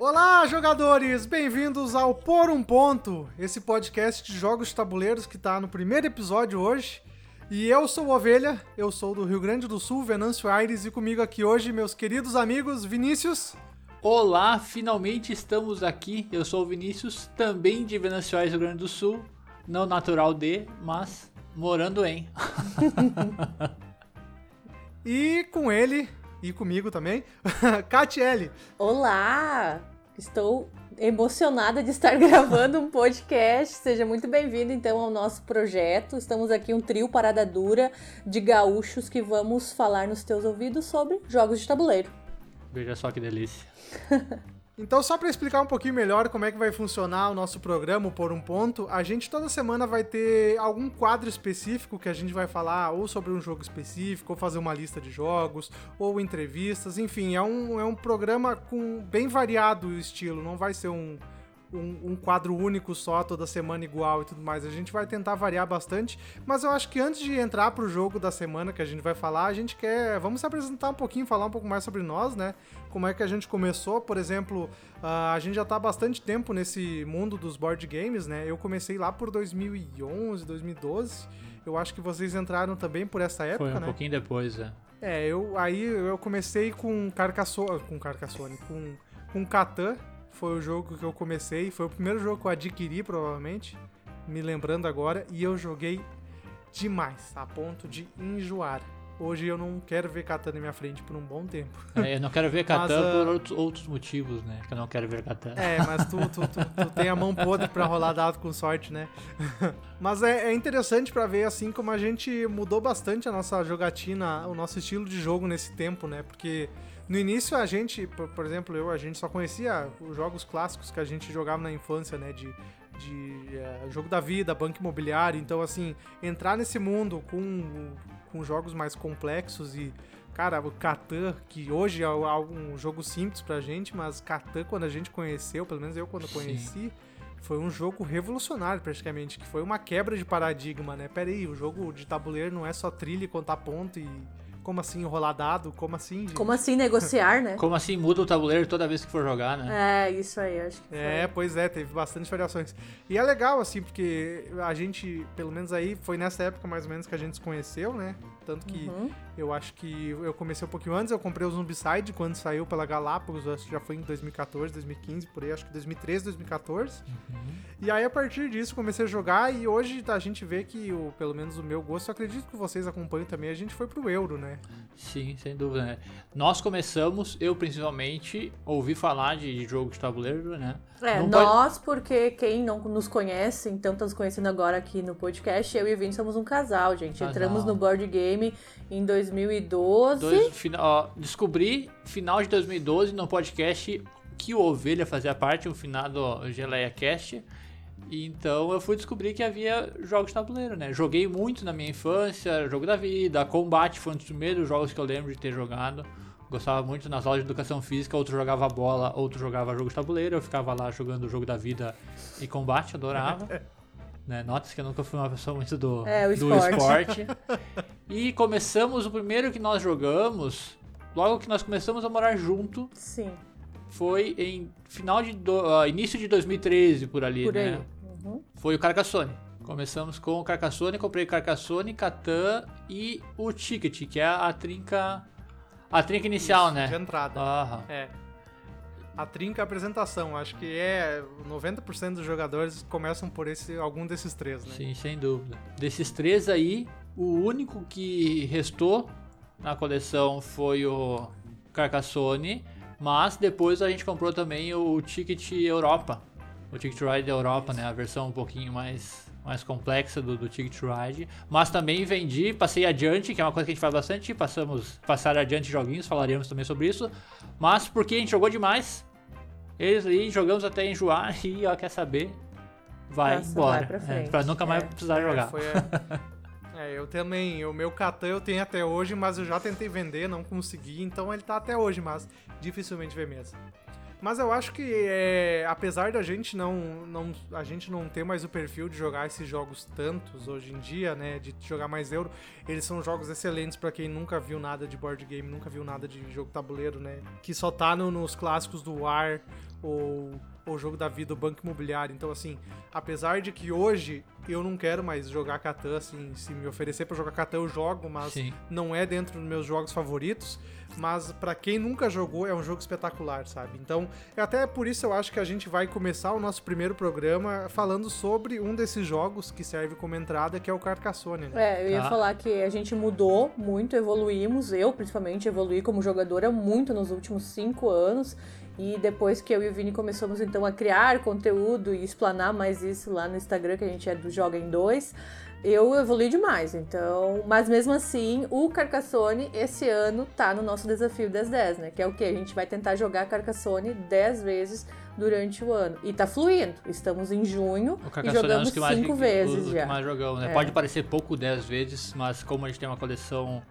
Olá, jogadores! Bem-vindos ao Por um Ponto, esse podcast de jogos de tabuleiros que está no primeiro episódio hoje. E eu sou o Ovelha, eu sou do Rio Grande do Sul, Venâncio Aires, e comigo aqui hoje meus queridos amigos Vinícius. Olá, finalmente estamos aqui. Eu sou o Vinícius, também de Venâncio Aires, Rio Grande do Sul. Não natural de, mas morando em. e com ele, e comigo também, Catiele. Olá! Estou emocionada de estar gravando um podcast. Seja muito bem-vindo então ao nosso projeto. Estamos aqui um trio parada dura de gaúchos que vamos falar nos teus ouvidos sobre jogos de tabuleiro. Veja só que delícia. Então, só para explicar um pouquinho melhor como é que vai funcionar o nosso programa por um ponto, a gente toda semana vai ter algum quadro específico que a gente vai falar ou sobre um jogo específico, ou fazer uma lista de jogos, ou entrevistas, enfim, é um, é um programa com bem variado o estilo, não vai ser um, um, um, quadro único só, toda semana igual e tudo mais. A gente vai tentar variar bastante, mas eu acho que antes de entrar pro jogo da semana que a gente vai falar, a gente quer. Vamos se apresentar um pouquinho, falar um pouco mais sobre nós, né? Como é que a gente começou, por exemplo, uh, a gente já tá há bastante tempo nesse mundo dos board games, né? Eu comecei lá por 2011, 2012. Eu acho que vocês entraram também por essa época, Foi um né? pouquinho depois, é. É, eu aí eu comecei com Carcassonne, com Carcassonne, com com Catan, foi o jogo que eu comecei, foi o primeiro jogo que eu adquiri, provavelmente, me lembrando agora, e eu joguei demais, a ponto de enjoar. Hoje eu não quero ver Catan na minha frente por um bom tempo. É, eu não quero ver Catan mas, por uh... outros, outros motivos, né? Que eu não quero ver Catan. É, mas tu, tu, tu, tu, tem a mão podre pra rolar dado com sorte, né? mas é, é interessante para ver, assim, como a gente mudou bastante a nossa jogatina, o nosso estilo de jogo nesse tempo, né? Porque no início a gente, por, por, exemplo, eu, a gente só conhecia os jogos clássicos que a gente jogava na infância, né? De, de é, jogo da vida, banco imobiliário. Então, assim, entrar nesse mundo com, com jogos mais complexos e, cara, o Catan, que hoje é um jogo simples pra gente, mas Catan, quando a gente conheceu, pelo menos eu quando Sim. conheci, foi um jogo revolucionário praticamente, que foi uma quebra de paradigma, né? Pera aí, o jogo de tabuleiro não é só trilha e contar ponto e como assim enrolar dado? Como assim, gente? Como assim negociar, né? Como assim muda o tabuleiro toda vez que for jogar, né? É, isso aí, acho que É, foi. pois é, teve bastante variações. E é legal, assim, porque a gente, pelo menos aí, foi nessa época mais ou menos que a gente se conheceu, né? Tanto que uhum. Eu acho que eu comecei um pouquinho antes, eu comprei o Zombicide quando saiu pela Galápagos, acho que já foi em 2014, 2015, por aí, acho que 2013, 2014. Uhum. E aí, a partir disso, comecei a jogar e hoje a gente vê que, o, pelo menos o meu gosto, eu acredito que vocês acompanham também, a gente foi pro Euro, né? Sim, sem dúvida. Né? Nós começamos, eu principalmente, ouvi falar de, jogo de tabuleiro, né? É, não nós, pode... porque quem não nos conhece, então tá nos conhecendo agora aqui no podcast, eu e o Vini somos um casal, gente. Casal. Entramos no board game em 2012. Dois, final, ó, descobri final de 2012 no podcast que o Ovelha fazia parte, o finado Geleia Cast. Então eu fui descobrir que havia jogos de tabuleiro, né? Joguei muito na minha infância, jogo da vida, combate foi um dos primeiros jogos que eu lembro de ter jogado. Gostava muito nas aulas de educação física, outro jogava bola, outro jogava jogo de tabuleiro, eu ficava lá jogando o jogo da vida e combate, adorava. né? Nota-se que eu nunca fui uma pessoa muito do, é, do esporte. e começamos, o primeiro que nós jogamos, logo que nós começamos a morar junto. Sim. Foi em final de. Do, uh, início de 2013, por ali, por né? Aí. Uhum. Foi o Carcassonne. Começamos com o Carcassonne, comprei Carcassonne, Catan e o Ticket, que é a trinca. A trinca inicial, Isso, né? De entrada. Aham. É. A trinca apresentação, acho que é 90% dos jogadores começam por esse algum desses três, né? Sim, sem dúvida. Desses três aí, o único que restou na coleção foi o Carcassonne, mas depois a gente comprou também o Ticket Europa, o Ticket Ride Europa, né? A versão um pouquinho mais, mais complexa do, do Ticket Ride. Mas também vendi, passei adiante, que é uma coisa que a gente faz bastante. Passamos, passar adiante joguinhos, falaríamos também sobre isso. Mas porque a gente jogou demais, eles aí jogamos até enjoar e, ó, quer saber? Vai Nossa, embora. Vai pra, é, pra nunca mais é. precisar é, jogar. Foi, é, eu também. O meu Catan eu tenho até hoje, mas eu já tentei vender, não consegui. Então ele tá até hoje, mas dificilmente vê mesmo. Mas eu acho que, é, apesar da gente não, não, a gente não ter mais o perfil de jogar esses jogos tantos hoje em dia, né, de jogar mais euro, eles são jogos excelentes para quem nunca viu nada de board game, nunca viu nada de jogo tabuleiro, né, que só tá no, nos clássicos do War ou o jogo da vida, o Banco Imobiliário. Então, assim, apesar de que hoje eu não quero mais jogar Catan, assim, se me oferecer para jogar Catan eu jogo, mas Sim. não é dentro dos meus jogos favoritos. Mas para quem nunca jogou, é um jogo espetacular, sabe? Então, até por isso eu acho que a gente vai começar o nosso primeiro programa falando sobre um desses jogos que serve como entrada, que é o Carcassonne, né? É, eu ia ah. falar que a gente mudou muito, evoluímos. Eu, principalmente, evoluí como jogadora muito nos últimos cinco anos. E depois que eu e o Vini começamos então a criar conteúdo e explanar mais isso lá no Instagram, que a gente é do Joga em Dois, eu evolui demais. Então, mas mesmo assim, o Carcassone esse ano tá no nosso desafio das 10, né? Que é o que? A gente vai tentar jogar Carcassone 10 vezes durante o ano. E tá fluindo. Estamos em junho e é jogamos 5 vezes o, já. O mais jogamos, né? É. Pode parecer pouco 10 vezes, mas como a gente tem uma coleção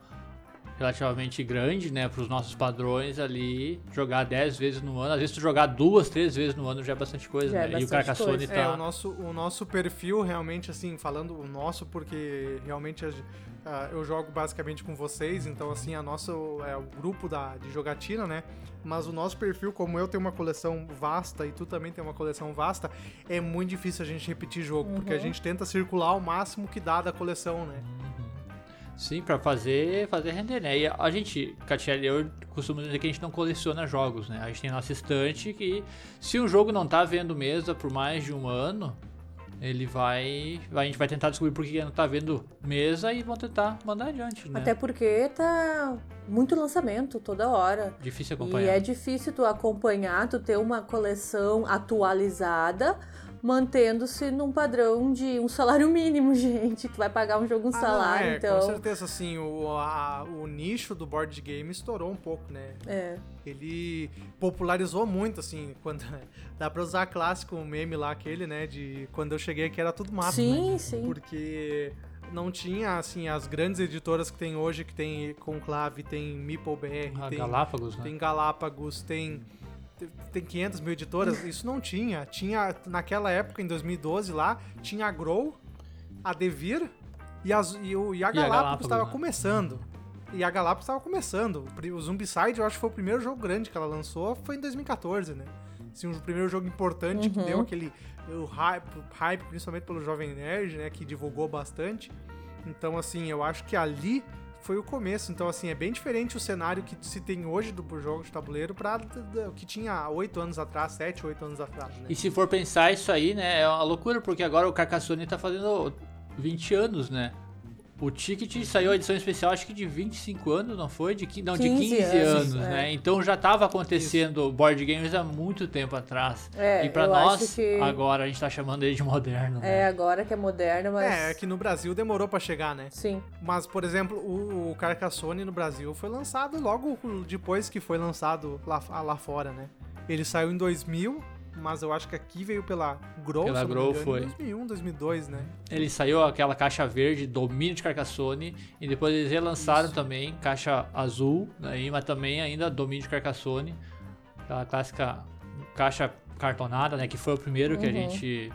relativamente grande, né, para os nossos padrões ali, jogar 10 vezes no ano. Às vezes tu jogar duas, três vezes no ano já é bastante coisa, já é né? É e o Carcassonne tá... É, o nosso, o nosso perfil realmente, assim, falando o nosso, porque realmente uh, eu jogo basicamente com vocês, então, assim, a nossa é o grupo da, de jogatina, né? Mas o nosso perfil, como eu tenho uma coleção vasta e tu também tem uma coleção vasta, é muito difícil a gente repetir jogo, uhum. porque a uhum. gente tenta circular o máximo que dá da coleção, né? Sim, para fazer, fazer render, né? E a gente, Catiele, eu costumo dizer que a gente não coleciona jogos, né? A gente tem nossa estante que, se o jogo não tá vendo mesa por mais de um ano, ele vai. A gente vai tentar descobrir por que não tá vendo mesa e vão tentar mandar adiante, né? Até porque tá muito lançamento toda hora. Difícil acompanhar. E é difícil tu acompanhar, tu ter uma coleção atualizada mantendo-se num padrão de um salário mínimo, gente. Tu vai pagar um jogo um ah, salário, não, é, então. Com certeza, assim, o, a, o nicho do board game estourou um pouco, né? É. Ele popularizou muito, assim, quando. Dá pra usar clássico um meme lá, aquele, né? De quando eu cheguei aqui era tudo mato. Sim, né? sim. Porque não tinha, assim, as grandes editoras que tem hoje, que tem Conclave, tem Meeple BR, ah, tem Galápagos, né? Tem Galápagos, tem tem 500 mil editoras, isso não tinha. Tinha, naquela época, em 2012 lá, tinha a Grow, a Devir e, as, e, o, e a Galápagos estava né? começando. E a Galápagos estava começando. O Zombicide, eu acho que foi o primeiro jogo grande que ela lançou, foi em 2014, né? Assim, o primeiro jogo importante uhum. que deu aquele o hype, hype, principalmente pelo Jovem Nerd, né? Que divulgou bastante. Então, assim, eu acho que ali foi o começo. Então, assim, é bem diferente o cenário que se tem hoje do jogo de tabuleiro para o que tinha oito anos atrás, sete, oito anos atrás. Né? E se for pensar isso aí, né, é uma loucura, porque agora o Carcassonne tá fazendo 20 anos, né? O Ticket saiu a edição especial, acho que de 25 anos, não foi? De, não, 15 de 15 anos, anos é. né? Então já estava acontecendo Isso. board games há muito tempo atrás. É, e para nós, que... agora a gente está chamando ele de moderno. Né? É, agora que é moderno, mas. É, é que no Brasil demorou para chegar, né? Sim. Mas, por exemplo, o, o Carcassonne no Brasil foi lançado logo depois que foi lançado lá, lá fora, né? Ele saiu em 2000 mas eu acho que aqui veio pela Grow, pela Grow engano, foi. em 2001, 2002, né? Ele saiu aquela caixa verde, domínio de Carcassonne, e depois eles relançaram Isso. também caixa azul, né, mas também ainda domínio de Carcassonne, aquela clássica caixa cartonada, né, que foi o primeiro uhum. que a uhum. gente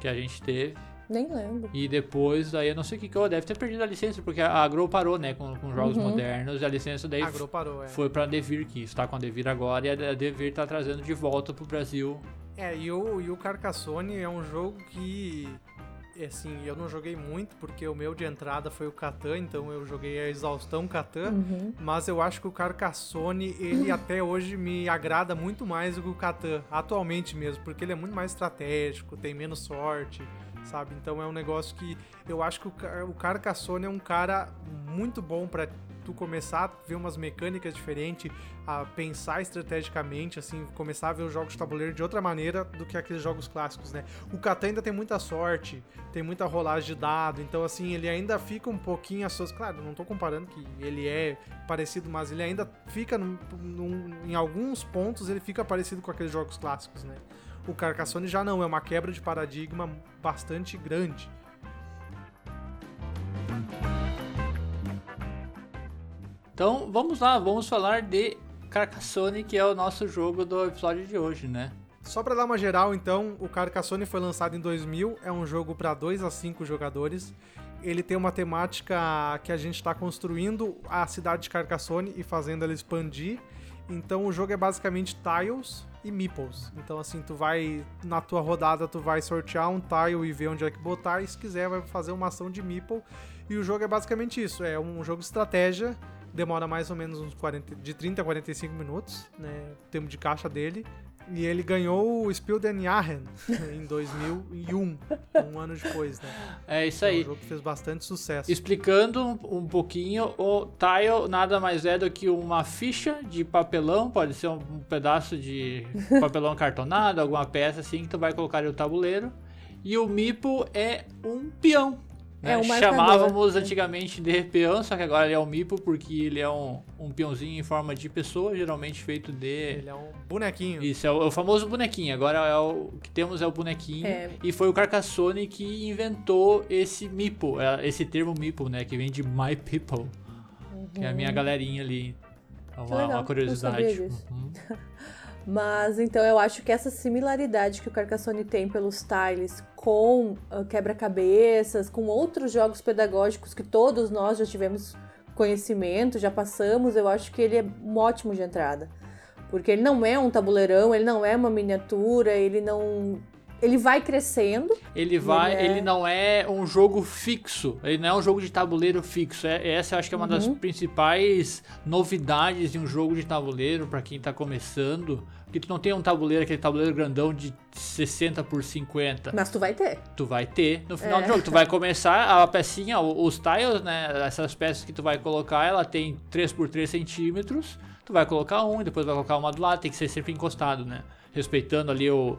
que a gente teve. Nem lembro. E depois, aí eu não sei o que que eu deve ter perdido a licença, porque a Agro parou, né, com, com jogos uhum. modernos, e a licença daí Agro parou, é. foi pra Devir, que está com a Devir agora, e a Devir tá trazendo de volta pro Brasil. É, e o, e o Carcassonne é um jogo que, assim, eu não joguei muito, porque o meu de entrada foi o Catan, então eu joguei a exaustão Catan, uhum. mas eu acho que o Carcassonne, ele até hoje me agrada muito mais do que o Catan, atualmente mesmo, porque ele é muito mais estratégico, tem menos sorte, sabe? Então é um negócio que eu acho que o, Carcassonne é um cara muito bom para tu começar a ver umas mecânicas diferentes, a pensar estrategicamente, assim, começar a ver os jogos de tabuleiro de outra maneira do que aqueles jogos clássicos, né? O Catan ainda tem muita sorte, tem muita rolagem de dado, então assim, ele ainda fica um pouquinho as suas, claro, não tô comparando que ele é parecido, mas ele ainda fica num, num, em alguns pontos ele fica parecido com aqueles jogos clássicos, né? O Carcassonne já não, é uma quebra de paradigma bastante grande. Então vamos lá, vamos falar de Carcassonne, que é o nosso jogo do episódio de hoje, né? Só para dar uma geral, então, o Carcassonne foi lançado em 2000, é um jogo para 2 a 5 jogadores. Ele tem uma temática que a gente está construindo a cidade de Carcassonne e fazendo ela expandir. Então o jogo é basicamente tiles e meeples. Então assim, tu vai na tua rodada tu vai sortear um tile e ver onde é que botar, e se quiser vai fazer uma ação de meeple. E o jogo é basicamente isso, é um jogo de estratégia, demora mais ou menos uns 40, de 30 a 45 minutos, né, o tempo de caixa dele. E ele ganhou o Spiel den Jahren em 2001, um ano depois, né? É isso aí. É um jogo que fez bastante sucesso. Explicando um, um pouquinho, o tile nada mais é do que uma ficha de papelão, pode ser um, um pedaço de papelão cartonado, alguma peça assim que tu vai colocar no tabuleiro. E o Meeple é um peão. É né? um marcador. Chamávamos antigamente de peão, só que agora ele é um Meeple porque ele é um, um peãozinho em forma de pessoa, geralmente feito de Ele é um bonequinho. isso, é o, é o famoso bonequinho. Agora é o, o que temos é o bonequinho. É. E foi o Carcassonne que inventou esse Meeple, é, esse termo Meeple, né? Que vem de My People, que é a minha galerinha ali. É uma, legal, uma curiosidade. não sabia disso. Uhum. Mas então eu acho que essa similaridade que o Carcassonne tem pelos tiles com ah, quebra-cabeças, com outros jogos pedagógicos que todos nós já tivemos conhecimento, já passamos, eu acho que ele é um ótimo de entrada. Porque ele não é um tabuleirão, ele não é uma miniatura, ele não. Ele vai crescendo. Ele vai, Ele é- ele não é um jogo fixo, ele não é um jogo de tabuleiro fixo. É, essa eu acho que é uma das Uhum. principais novidades de um jogo de tabuleiro pra quem tá começando. Porque tu não tem um tabuleiro, aquele tabuleiro grandão de 60 por 50. Mas tu vai ter. tu vai ter no final É. do jogo. Tu vai começar a pecinha, os tiles, né? Essas peças que tu vai colocar, ela tem 3 por 3 centímetros. Tu vai colocar um, e depois vai colocar uma do lado, tem que ser sempre encostado, né? Respeitando ali o.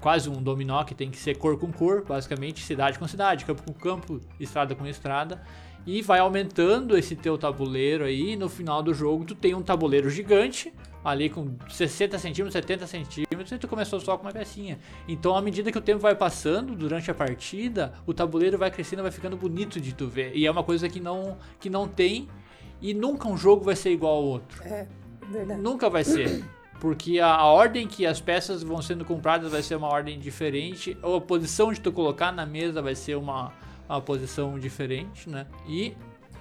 Quase um dominó que tem que ser cor com cor, basicamente, cidade com cidade, campo com campo, estrada com estrada. E vai aumentando esse teu tabuleiro aí. No final do jogo, tu tem um tabuleiro gigante, ali com 60 centímetros, 70 centímetros, e tu começou só com uma pecinha. Então, à medida que o tempo vai passando durante a partida, o tabuleiro vai crescendo, vai ficando bonito de tu ver. E é uma coisa que não, que não tem, e nunca um jogo vai ser igual ao outro. É, verdade. Nunca vai ser. Porque a, a ordem que as peças vão sendo compradas vai ser uma ordem diferente, ou a posição de tu colocar na mesa vai ser uma, uma posição diferente, né? E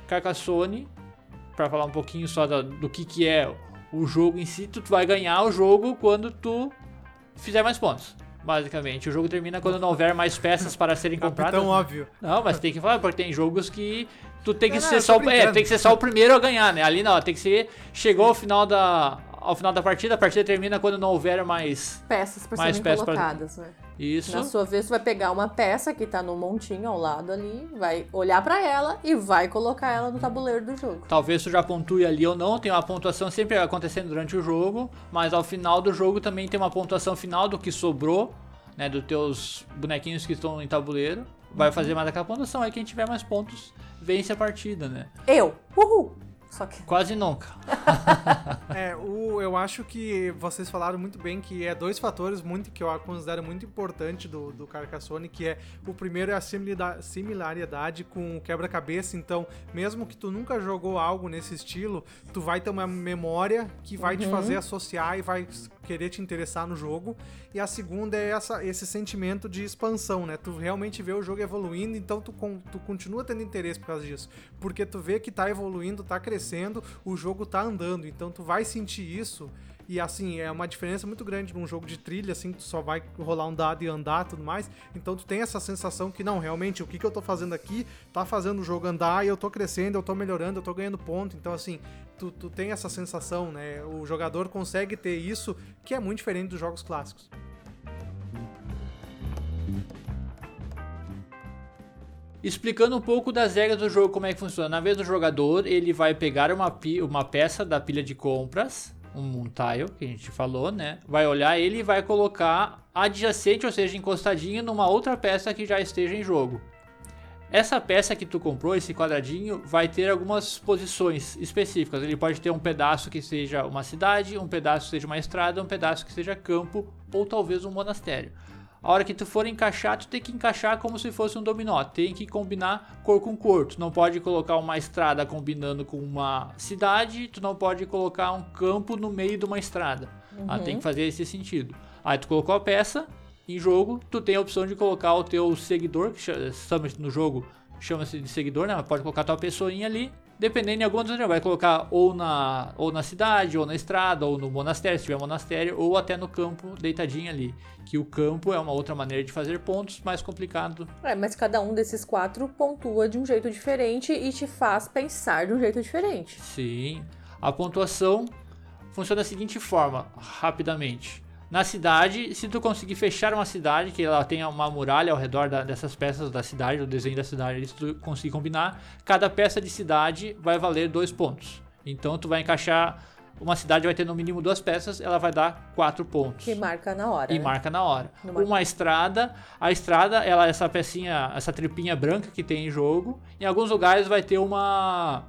Carcassonne, para falar um pouquinho só da- do que, que é o jogo em si, tu vai ganhar o jogo quando tu fizer mais pontos. Basicamente, o jogo termina quando não houver mais peças para serem compradas. Capitão óbvio. Não, mas tem que falar, porque tem jogos que tu tem que Não, não, ser eu só é, tem que ser só o primeiro a ganhar, né? Ali não, tem que ser chegou ao final da ao final da partida, a partida termina quando não houver mais Peças para serem peças pra- colocadas, né? isso. Na sua vez, você vai pegar uma peça que tá no montinho ao lado ali, vai olhar pra ela e vai colocar ela no tabuleiro do jogo. Talvez tu já pontue ali ou não, tem uma pontuação sempre acontecendo durante o jogo, mas ao final do jogo também tem uma pontuação final do que sobrou, né, dos teus bonequinhos que estão em tabuleiro. Vai fazer mais aquela pontuação, aí quem tiver mais pontos vence a partida, né? Eu! Uhul! Só que. Quase nunca. É, o, eu acho que vocês falaram muito bem que é dois fatores muito que eu considero muito importante do, do Carcassonne, que é o primeiro é a similaridade com o quebra-cabeça, então mesmo que tu nunca jogou algo nesse estilo, tu vai ter uma memória que vai te fazer associar e vai querer te interessar no jogo. E a segunda é essa, esse sentimento de expansão, né? Tu realmente vê o jogo evoluindo, então tu, tu continua tendo interesse por causa disso. Porque tu vê que tá evoluindo, tá crescendo, o jogo tá andando, então tu vai sentir isso. E assim, é uma diferença muito grande num jogo de trilha, assim, que tu só vai rolar um dado e andar e tudo mais. Então tu tem essa sensação que, não, realmente, o que, que eu tô fazendo aqui tá fazendo o jogo andar e eu tô crescendo, eu tô melhorando, eu tô ganhando ponto. Então, assim, tu, tu tem essa sensação, né? O jogador consegue ter isso, que é muito diferente dos jogos clássicos. Explicando um pouco das regras do jogo, como é que funciona. Na vez do jogador, ele vai pegar uma, uma peça da pilha de compras, um, tile, que a gente falou, né? Vai olhar ele e vai colocar adjacente, ou seja, encostadinho numa outra peça que já esteja em jogo. Essa peça que tu comprou, esse quadradinho, vai ter algumas posições específicas. Ele pode ter um pedaço que seja uma cidade, um pedaço que seja uma estrada, um pedaço que seja campo ou talvez um monastério. A hora que tu for encaixar, tu tem que encaixar como se fosse um dominó. Tem que combinar cor com cor. Tu não pode colocar uma estrada combinando com uma cidade, tu não pode colocar um campo no meio de uma estrada. Uhum. Ah, tem que fazer esse sentido. Aí tu colocou a peça em jogo, tu tem a opção de colocar o teu seguidor, que chama no jogo chama-se de seguidor, né? Pode colocar tua pessoinha ali dependendo de alguma região, vai colocar ou na, ou na cidade, ou na estrada, ou no monastério, se tiver monastério, ou até no campo deitadinho ali. Que o campo é uma outra maneira de fazer pontos, mais complicado. É, mas cada um desses quatro pontua de um jeito diferente e te faz pensar de um jeito diferente. Sim. A pontuação funciona da seguinte forma, rapidamente. Na cidade, se tu conseguir fechar uma cidade, que ela tenha uma muralha ao redor da, dessas peças da cidade, do desenho da cidade, se tu conseguir combinar, cada peça de cidade vai valer dois pontos. Então tu vai encaixar uma cidade vai ter no mínimo duas peças, ela vai dar quatro pontos. Que marca na hora. E né? marca na hora. Uma estrada, a estrada, ela essa pecinha, essa tripinha branca que tem em jogo, em alguns lugares vai ter uma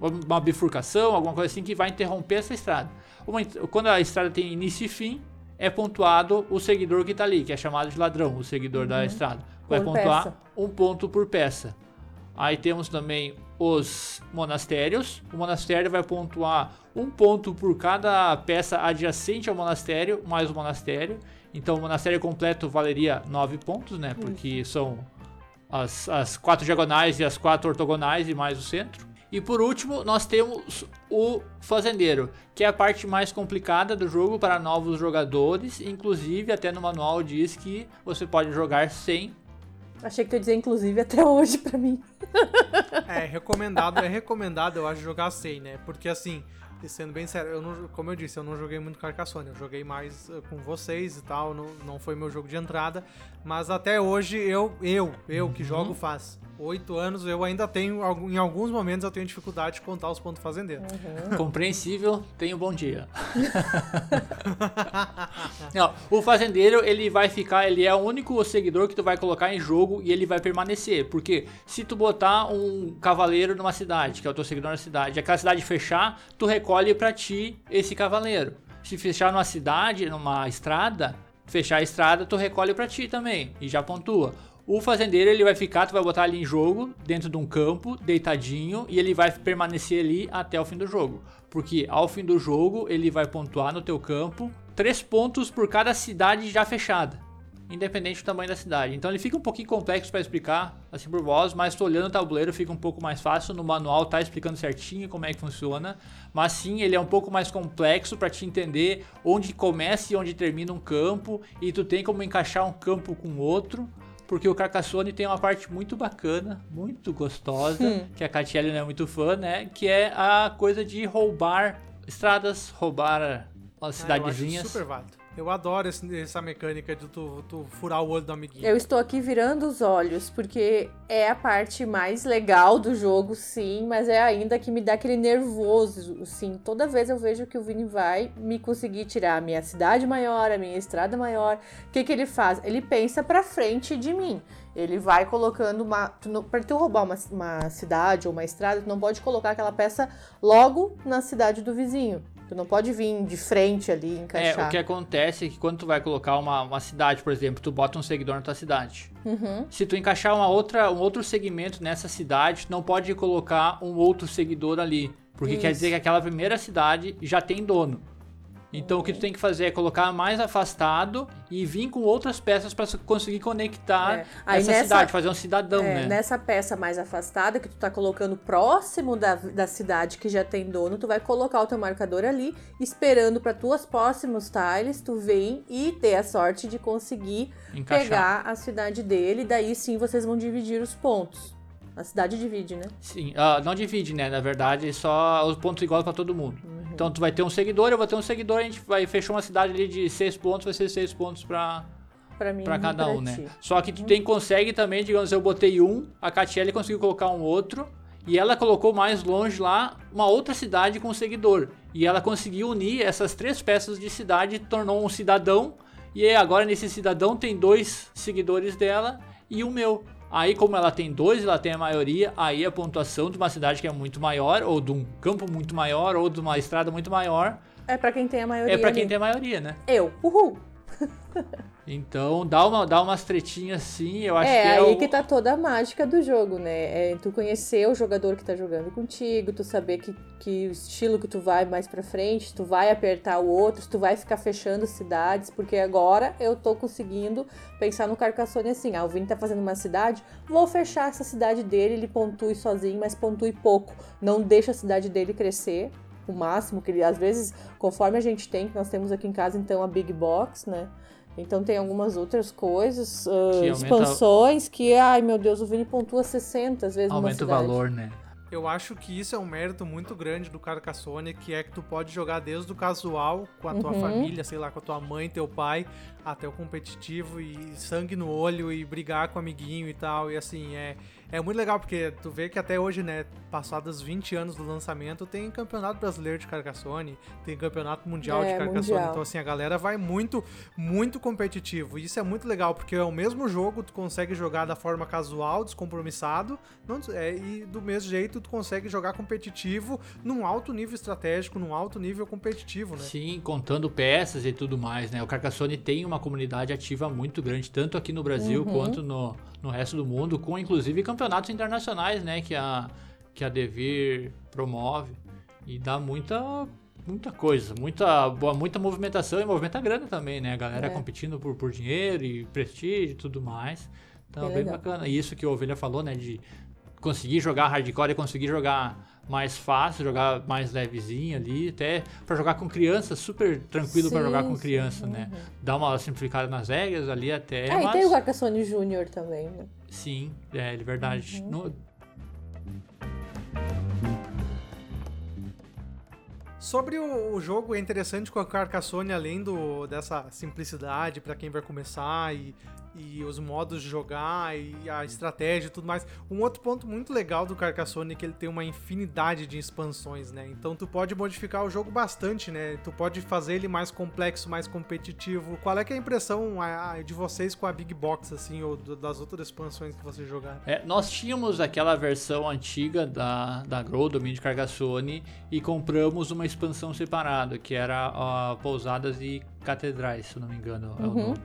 uma bifurcação, alguma coisa assim que vai interromper essa estrada. Uma, quando a estrada tem início e fim, é pontuado o seguidor que está ali, que é chamado de ladrão, o seguidor uhum. da estrada. Vai por pontuar peça. um ponto por peça. Aí temos também os monastérios. O monastério vai pontuar um ponto por cada peça adjacente ao monastério, mais o monastério. Então o monastério completo valeria nove pontos, né? Porque são as, as quatro diagonais e as quatro ortogonais e mais o centro. E por último, nós temos o Fazendeiro, que é a parte mais complicada do jogo para novos jogadores. Inclusive, até no manual diz que você pode jogar sem. Achei que tu ia dizer inclusive até hoje para mim. é, recomendado, é recomendado, eu acho, jogar sem, né? Porque assim, e sendo bem sério, eu não, como eu disse, eu não joguei muito Carcassonne, eu joguei mais uh, com vocês e tal, não, não foi meu jogo de entrada, mas até hoje eu, eu, eu que uhum. jogo faz oito anos, eu ainda tenho, em alguns momentos eu tenho dificuldade de contar os pontos fazendeiros. Uhum. Compreensível, tenho bom dia. Não, o fazendeiro, ele vai ficar, ele é o único seguidor que tu vai colocar em jogo e ele vai permanecer, porque se tu botar um cavaleiro numa cidade, que é o teu seguidor na cidade, e aquela cidade fechar, tu recolhe para ti esse cavaleiro. Se fechar numa cidade, numa estrada, fechar a estrada, tu recolhe para ti também e já pontua. O fazendeiro ele vai ficar, tu vai botar ali em jogo, dentro de um campo, deitadinho, e ele vai permanecer ali até o fim do jogo. Porque ao fim do jogo ele vai pontuar no teu campo três pontos por cada cidade já fechada, independente do tamanho da cidade. Então ele fica um pouquinho complexo para explicar, assim por voz, mas tu olhando o tabuleiro fica um pouco mais fácil. No manual tá explicando certinho como é que funciona, mas sim ele é um pouco mais complexo para te entender onde começa e onde termina um campo e tu tem como encaixar um campo com outro porque o Carcassonne tem uma parte muito bacana, muito gostosa, hum. que a Catiele não é muito fã, né? Que é a coisa de roubar estradas, roubar as cidadezinhas. Ah, super válido. Eu adoro esse, essa mecânica de tu, tu, furar o olho do amiguinho. Eu estou aqui virando os olhos, porque é a parte mais legal do jogo, sim, mas é ainda que me dá aquele nervoso, sim. Toda vez eu vejo que o Vini vai me conseguir tirar a minha cidade maior, a minha estrada maior. O que, que ele faz? Ele pensa pra frente de mim. Ele vai colocando uma. Tu pra tu roubar uma, uma cidade ou uma estrada, tu não pode colocar aquela peça logo na cidade do vizinho. Tu não pode vir de frente ali encaixar. É, o que acontece é que quando tu vai colocar uma, uma cidade, por exemplo, tu bota um seguidor na tua cidade. Uhum. Se tu encaixar uma outra, um outro segmento nessa cidade, tu não pode colocar um outro seguidor ali. Porque Isso. quer dizer que aquela primeira cidade já tem dono. Então o que tu tem que fazer é colocar mais afastado e vir com outras peças para conseguir conectar é. essa nessa, cidade, fazer um cidadão, é, né? Nessa peça mais afastada que tu tá colocando próximo da, da cidade que já tem dono, tu vai colocar o teu marcador ali, esperando para tuas próximos tiles, tu vem e ter a sorte de conseguir Encaixar. pegar a cidade dele, daí sim vocês vão dividir os pontos. A cidade divide, né? Sim, uh, não divide, né? Na verdade, só os pontos iguais para todo mundo. Uhum. Então tu vai ter um seguidor, eu vou ter um seguidor, a gente vai fechar uma cidade ali de seis pontos, vai ser seis pontos para para mim, pra cada um, né? Só que tu uhum. tem consegue também, digamos, eu botei um, a Catiele conseguiu colocar um outro e ela colocou mais longe lá uma outra cidade com seguidor. E ela conseguiu unir essas três peças de cidade, tornou um cidadão. E agora nesse cidadão tem dois seguidores dela e o meu. Aí, como ela tem dois, ela tem a maioria, aí a pontuação de uma cidade que é muito maior, ou de um campo muito maior, ou de uma estrada muito maior. É para quem tem a maioria. É para quem tem a maioria, né? Eu. Uhul! Então dá, uma, dá umas tretinhas sim, eu acho é, que é. aí o... que tá toda a mágica do jogo, né? É tu conhecer o jogador que tá jogando contigo, tu saber que, que o estilo que tu vai mais pra frente, tu vai apertar o outro, tu vai ficar fechando cidades, porque agora eu tô conseguindo pensar no Carcassonne assim, ah, o Vini tá fazendo uma cidade, vou fechar essa cidade dele, ele pontue sozinho, mas pontue pouco. Não deixa a cidade dele crescer, o máximo que ele, às vezes, conforme a gente tem, que nós temos aqui em casa, então, a Big Box, né? Então tem algumas outras coisas, uh, Que aumenta- expansões que, ai meu Deus, o Vini pontua 60 às vezes Aumenta o valor, né? Eu acho que isso é um mérito muito grande do Carcassonne, que é que tu pode jogar desde o casual, com a tua Uhum. família, sei lá, com a tua mãe, teu pai, até o competitivo e sangue no olho e brigar com o amiguinho e tal. E assim, é, é muito legal porque tu vê que até hoje, né, passados 20 anos do lançamento, tem campeonato brasileiro de Carcassonne, tem campeonato mundial É, de Carcassonne. mundial. Então, assim, a galera vai muito, muito competitivo. E isso é muito legal, porque é o mesmo jogo, tu consegue jogar da forma casual, descompromissado, não, é, e do mesmo jeito tu consegue jogar competitivo num alto nível estratégico, num alto nível competitivo, né? Sim, contando peças e tudo mais, né? O Carcassonne tem uma comunidade ativa muito grande, tanto aqui no Brasil Uhum. quanto no, no resto do mundo, com inclusive campeonatos internacionais, né? Que a, que a Devir promove. E dá muita, muita coisa, muita, boa- muita movimentação e movimenta grana também, né? A galera É. competindo por, por dinheiro e prestígio e tudo mais. Então, Bem bem legal. bacana. E isso que a Ovelha falou, né? De conseguir jogar hardcore e conseguir jogar mais fácil, jogar mais levezinho ali, até pra jogar com criança, super tranquilo Sim, jogar com sim, criança, uhum. né? Dá uma simplificada nas regras ali até, Ah, e mas tem o Carcassonne Júnior também, né? Sim, é de verdade. Uhum. No- Sobre o, o jogo, é interessante com a Carcassonne, além do, dessa simplicidade pra quem vai começar e, e os modos de jogar e a estratégia e tudo mais. Um outro ponto muito legal do Carcassonne é que ele tem uma infinidade de expansões, né? Então tu pode modificar o jogo bastante, né? Tu pode fazer ele mais complexo, mais competitivo. Qual é que é a impressão de vocês com a Big Box, assim, ou das outras expansões que vocês jogaram? É, nós tínhamos aquela versão antiga da, da Grow, do Mini Carcassonne, e compramos uma expansão separada, que era a Pousadas e Catedrais, se eu não me engano é o Uhum. nome.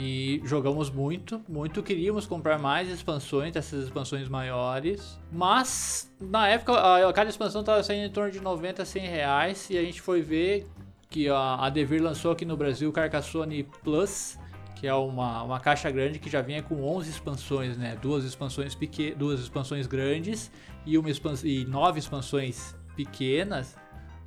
E jogamos muito, muito. Queríamos comprar mais expansões, essas expansões maiores. Mas, na época, a, cada expansão estava saindo em torno de 90 a 100 reais. E a gente foi ver que a, a Devir lançou aqui no Brasil o Plus, que é uma, uma caixa grande que já vinha com 11 expansões, né? Duas expansões pequenas, duas expansões grandes e uma expans e nove expansões pequenas.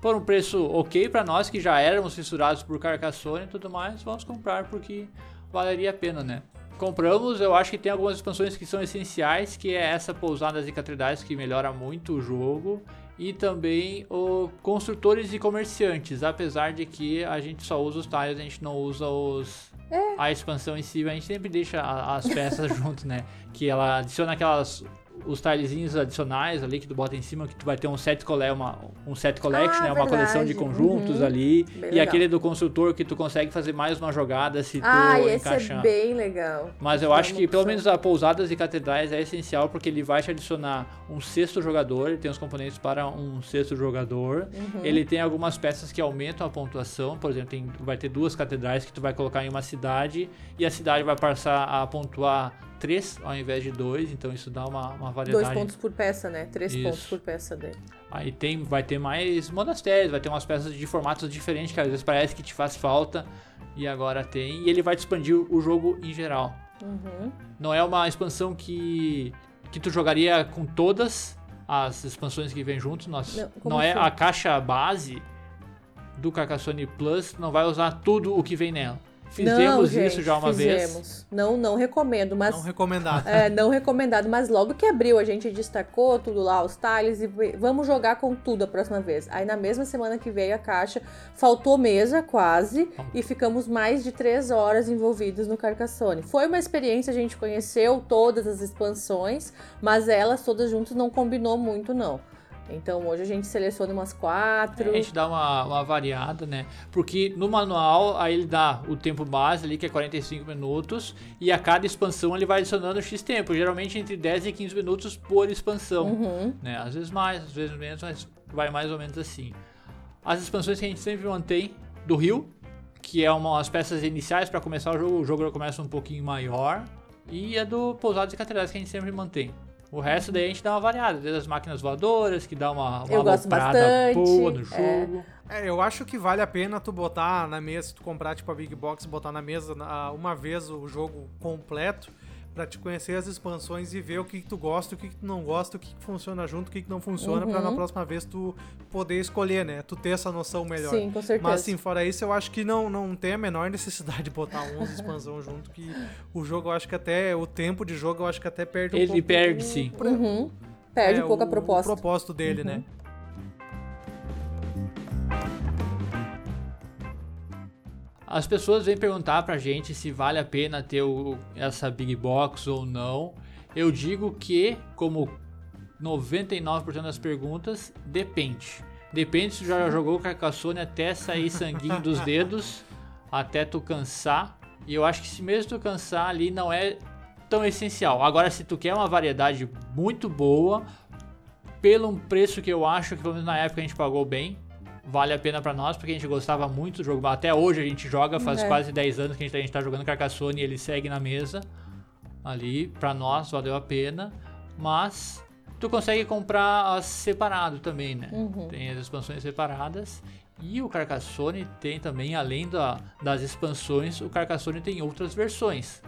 Por um preço ok para nós que já éramos fissurados por Carcassonne e tudo mais, vamos comprar porque valeria a pena, né? Compramos, eu acho que tem algumas expansões que são essenciais, que é essa Pousadas e Catedrais que melhora muito o jogo e também o construtores e comerciantes, apesar de que a gente só usa os tiles, a gente não usa os a expansão em si, a gente sempre deixa as peças junto, né? Que ela adiciona aquelas os tilezinhos adicionais ali que tu bota em cima, que tu vai ter um set colle uma, um set collection, Ah, né? Uma coleção de verdade. conjuntos Uhum. ali. Bem e legal. aquele do construtor que tu consegue fazer mais uma jogada se tu Ah, e esse encaixar. é bem legal. Mas eu Dá acho que pelo opção. menos a pousadas e catedrais é essencial porque ele vai te adicionar um sexto jogador, ele tem os componentes para um sexto jogador. Uhum. Ele tem algumas peças que aumentam a pontuação, por exemplo, tem, vai ter duas catedrais que tu vai colocar em uma cidade e a cidade vai passar a pontuar 3 ao invés de 2, então isso dá uma, uma variedade. Dois pontos por peça, né? Três Isso. pontos por peça dele. Aí tem, vai ter mais monastérios, vai ter umas peças de formatos diferentes que às vezes parece que te faz falta e agora tem. E ele vai te expandir o jogo em geral. Uhum. Não é uma expansão que, que tu jogaria com todas as expansões que vem junto. Nós, Não, não, é assim? a caixa base do Carcassonne Plus, não vai usar tudo o que vem nela. Fizemos não, isso gente, já uma vez. fizemos. Não, não recomendo, mas Não recomendado. É, não recomendado, mas logo que abriu a gente destacou tudo lá, os tiles e vamos jogar com tudo a próxima vez. Aí na mesma semana que veio a caixa, faltou mesa quase e ficamos mais de três horas envolvidos no Carcassonne. Foi uma experiência, a gente conheceu todas as expansões, mas elas todas juntas não combinou muito não. Então hoje a gente seleciona umas quatro. A gente dá uma, uma variada, né? Porque no manual, aí ele dá o tempo base ali, que é 45 minutos, e a cada expansão ele vai adicionando X tempo, geralmente entre 10 e 15 minutos por expansão. Uhum. né? Às vezes mais, às vezes menos, mas vai mais ou menos assim. As expansões que a gente sempre mantém do Rio, que é uma, as peças iniciais para começar o jogo. O jogo começa um pouquinho maior. E a do Pousados e Catedrais que a gente sempre mantém. O resto daí a gente dá uma variada, desde as máquinas voadoras, que dá uma, uma Eu gosto bastante, boa no é. jogo. É, eu acho que vale a pena tu botar na mesa, se tu comprar tipo a Big Box, botar na mesa uma vez o jogo completo pra te conhecer as expansões e ver o que, que tu gosta, o que, que tu não gosta, o que, que funciona junto, o que, que não funciona, pra na Uhum. próxima vez tu poder escolher, né? Tu ter essa noção melhor. Sim, com certeza. Mas assim, fora isso, eu acho que não, não tem a menor necessidade de botar 11 expansão junto, que o jogo, eu acho que até, o tempo de jogo, eu acho que até perde um Ele pouco. perde, o- sim. Uhum. Perde é, um pouco a o- proposta. O propósito dele, né? As pessoas vêm perguntar pra gente se vale a pena ter o- essa Big Box ou não. Eu digo que, como 99% das perguntas, depende. Depende se já jogou Carcassonne até sair sanguinho dos dedos, até tu cansar. E eu acho que se mesmo tu cansar ali não é tão essencial. Agora, se tu quer uma variedade muito boa, pelo um preço que eu acho que pelo menos na época a gente pagou bem, vale a pena pra nós, porque a gente gostava muito do jogo. Até hoje a gente joga, faz É. quase 10 anos que a gente, tá- a gente tá jogando Carcassonne e ele segue na mesa. Ali, pra nós, valeu a pena. Mas tu consegue comprar separado também, né? Uhum. Tem as expansões separadas. E o Carcassonne tem também, além da, das expansões, o Carcassonne tem outras versões.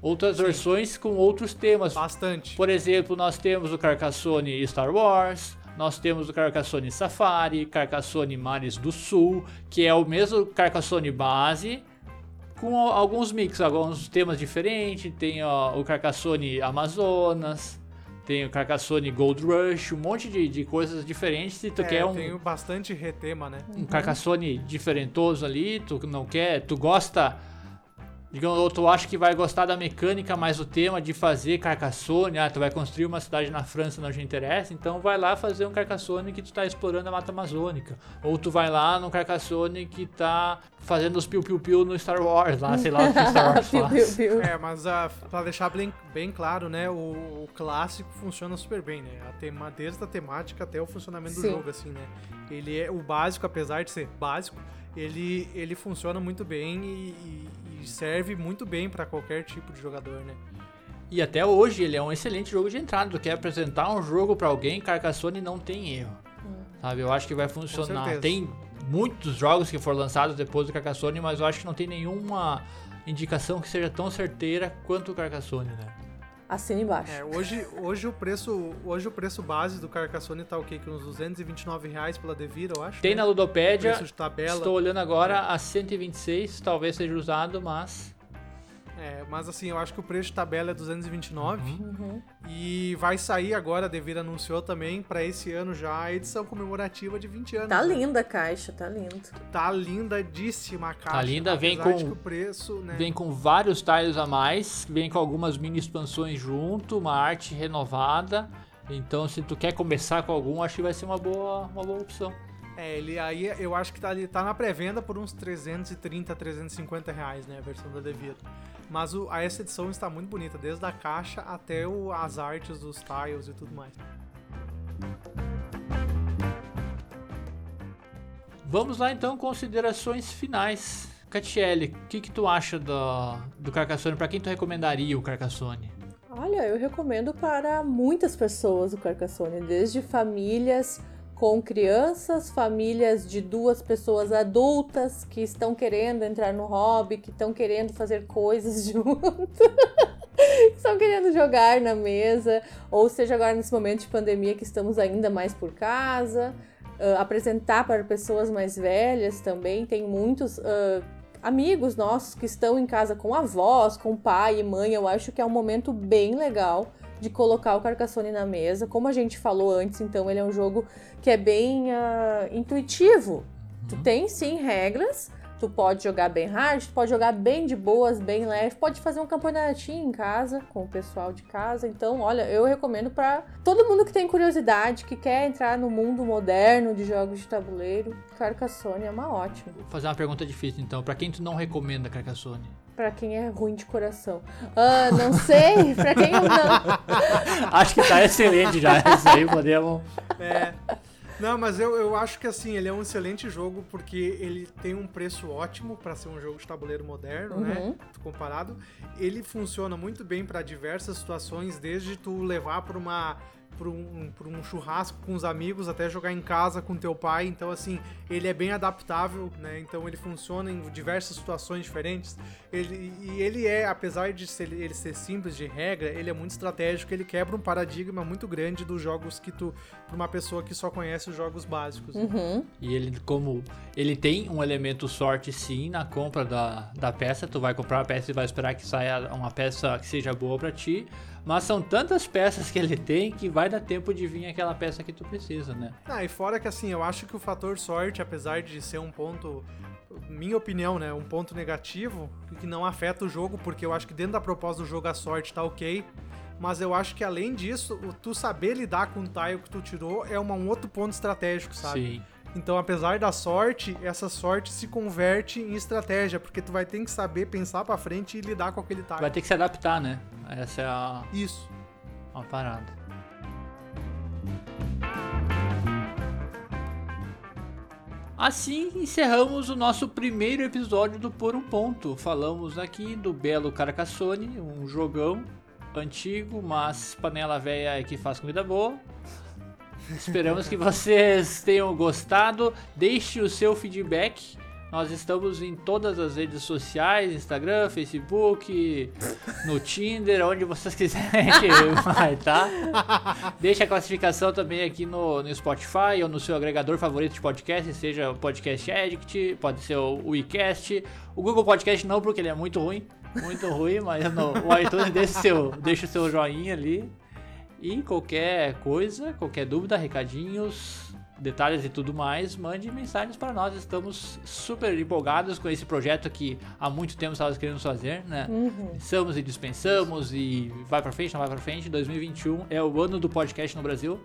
Outras Sim. versões com outros temas. Bastante. Por exemplo, nós temos o Carcassonne Star Wars, nós temos o Carcassonne Safari, Carcassonne Mares do Sul, que é o mesmo Carcassonne base, com al- alguns mix, alguns temas diferentes. Tem ó, o Carcassonne Amazonas, tem o Carcassonne Gold Rush, um monte de, de coisas diferentes. Se tu É, quer um, Tem bastante retema, né? um Carcassonne diferentoso ali, tu não quer, tu gosta, digamos, ou tu acha que vai gostar da mecânica, mas o tema de fazer Carcassonne, ah, tu vai construir uma cidade na França, não te interessa, então vai lá fazer um Carcassonne que tu tá explorando a Mata Amazônica, ou tu vai lá no Carcassonne que tá fazendo os piu-piu-piu no Star Wars, lá, sei lá o que Star Wars faz. É, mas ah, pra deixar bem, bem claro, né? O, o clássico funciona super bem, né? A tema, desde a temática até o funcionamento do Sim. jogo, assim, né? Ele é o básico, apesar de ser básico, ele, ele funciona muito bem e, e- e serve muito bem pra qualquer tipo de jogador, né? E até hoje ele é um excelente jogo de entrada. Tu quer apresentar um jogo pra alguém, Carcassonne não tem erro. Sabe? Eu acho que vai funcionar. Tem muitos jogos que foram lançados depois do Carcassonne, mas eu acho que não tem nenhuma indicação que seja tão certeira quanto o Carcassonne, né? Assina embaixo. É, hoje, hoje, o preço, hoje o preço base do Carcassonne tá o quê? Que uns 229 reais pela Devira, eu acho. Tem né? na Ludopédia, Preço de tabela. estou olhando agora a 126, talvez seja usado, mas É, mas assim, eu acho que o preço de tabela é 229. Uhum. E vai sair agora, a Devir anunciou também pra esse ano já a edição comemorativa de 20 anos. Tá né? linda a caixa, tá lindo. Tá lindadíssima a caixa. linda, vem com- de que o preço, né? vem com vários tiles a mais, vem com algumas mini expansões junto, uma arte renovada. Então, se tu quer começar com algum, acho que vai ser uma boa, uma boa opção. É, ele aí eu acho que tá, ali- tá na pré-venda por uns 330, 350 reais, né? A versão da Devir. Mas o, a, essa edição está muito bonita, desde a caixa até o, as artes dos tiles e tudo mais. Vamos lá então, considerações finais. Catiele, o que, que tu acha do, do Carcassonne? Pra quem tu recomendaria o Carcassonne? Olha, eu recomendo para muitas pessoas o Carcassonne, desde famílias com crianças, famílias de duas pessoas adultas que estão querendo entrar no hobby, que estão querendo fazer coisas junto, estão querendo jogar na mesa, ou seja, agora nesse momento de pandemia que estamos ainda mais por casa, ah, apresentar para pessoas mais velhas também, tem muitos ah, amigos nossos que estão em casa com avós, com pai e mãe, eu acho que é um momento bem legal de colocar o Carcassonne na mesa. Como a gente falou antes, então ele é um jogo que é bem ah, intuitivo. Tu tem sim regras, tu pode jogar bem hard, tu pode jogar bem de boas, bem leve, pode fazer um campeonatinho em casa com o pessoal de casa. Então, olha, eu recomendo para todo mundo que tem curiosidade, que quer entrar no mundo moderno de jogos de tabuleiro, Carcassonne é uma ótima. Vou fazer uma pergunta difícil então. Pra quem tu não recomenda Carcassonne? Pra quem é ruim de coração. Ah, não sei, pra quem eu não. Acho que tá excelente já. Isso aí podemos. É. Não, mas eu, eu acho que assim, ele é um excelente jogo porque ele tem um preço ótimo para ser um jogo de tabuleiro moderno, né? Uhum. Comparado. Ele funciona muito bem para diversas situações, desde tu levar para uma para um, pra um churrasco com os amigos, até jogar em casa com teu pai. Então, assim, ele é bem adaptável, né? Então, ele funciona em diversas situações diferentes. Ele, e ele é, apesar de ser, ele ser simples de regra, ele é muito estratégico. Ele quebra um paradigma muito grande dos jogos que tu, pra uma pessoa que só conhece os jogos básicos. né? Uhum. E ele, como ele tem um elemento sorte sim na compra da, da peça, tu vai comprar a peça e vai esperar que saia uma peça que seja boa pra ti. Mas são tantas peças que ele tem que vai dar tempo de vir aquela peça que tu precisa, né? Ah, e fora que assim, eu acho que o fator sorte, apesar de ser um ponto, minha opinião, né, um ponto negativo, que não afeta o jogo, porque eu acho que dentro da proposta do jogo a sorte tá ok. Mas eu acho que além disso, o tu saber lidar com o tile que tu tirou é uma- um outro ponto estratégico, sabe? Sim. Então, apesar da sorte, essa sorte se converte em estratégia, porque tu vai ter que saber pensar pra frente e lidar com aquele tile. Vai ter que se adaptar, né? Essa é a, Isso. a parada. Assim encerramos o nosso primeiro episódio do Por um Ponto. Falamos aqui do belo Carcassone, um jogão antigo, mas panela velha é que faz comida boa. Esperamos que vocês tenham gostado. Deixe o seu feedback. Nós estamos em todas as redes sociais, Instagram, Facebook, no Tinder, onde vocês quiserem que vai, tá? Deixa a classificação também aqui no, no Spotify ou no seu agregador favorito de podcast, seja o Podcast Addict, pode ser o, iCast. O Google Podcast não, porque ele é muito ruim, muito ruim, mas no, o iTunes deixa o, seu, deixa o seu joinha ali. E qualquer coisa, qualquer dúvida, recadinhos, detalhes e tudo mais, mande mensagens para nós. Estamos super empolgados com esse projeto que há muito tempo estávamos querendo fazer, né? Uhum. Pensamos e dispensamos e vai pra frente, não vai pra frente. 2021 é o ano do podcast no Brasil.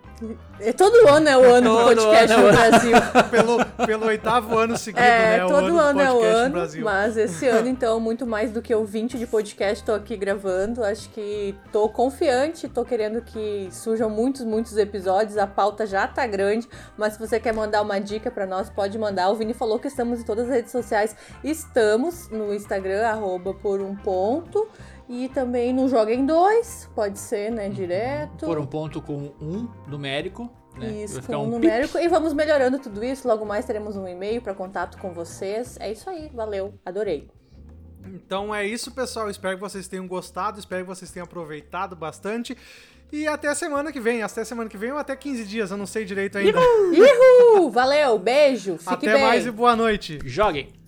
E todo ano é o ano do Todo podcast ano é no o ano. Tá Brasil. pelo, pelo oitavo ano seguido, É, né? o todo ano, ano, do é o no ano, Brasil. mas esse ano, então, muito mais do que ouvinte de podcast, tô aqui gravando. Acho que tô confiante, tô querendo que surjam muitos, muitos episódios. A pauta já tá grande, mas se você quer mandar uma dica pra nós, pode mandar. O Vini falou que estamos em todas as redes sociais. Estamos no Instagram, arroba por um ponto. E também no Joga em Dois, pode ser, né, direto. Por um ponto com um numérico. Né? Isso, com um um numérico. E vamos melhorando tudo isso. Logo mais teremos um e-mail para contato com vocês. É isso aí, valeu, adorei. Então é isso, pessoal. Espero que vocês tenham gostado, espero que vocês tenham aproveitado bastante. E até a semana que vem. Até semana que vem ou até 15 dias, eu não sei direito ainda. Uhul! Valeu, beijo, fique Até bem. mais e boa noite. Joguem!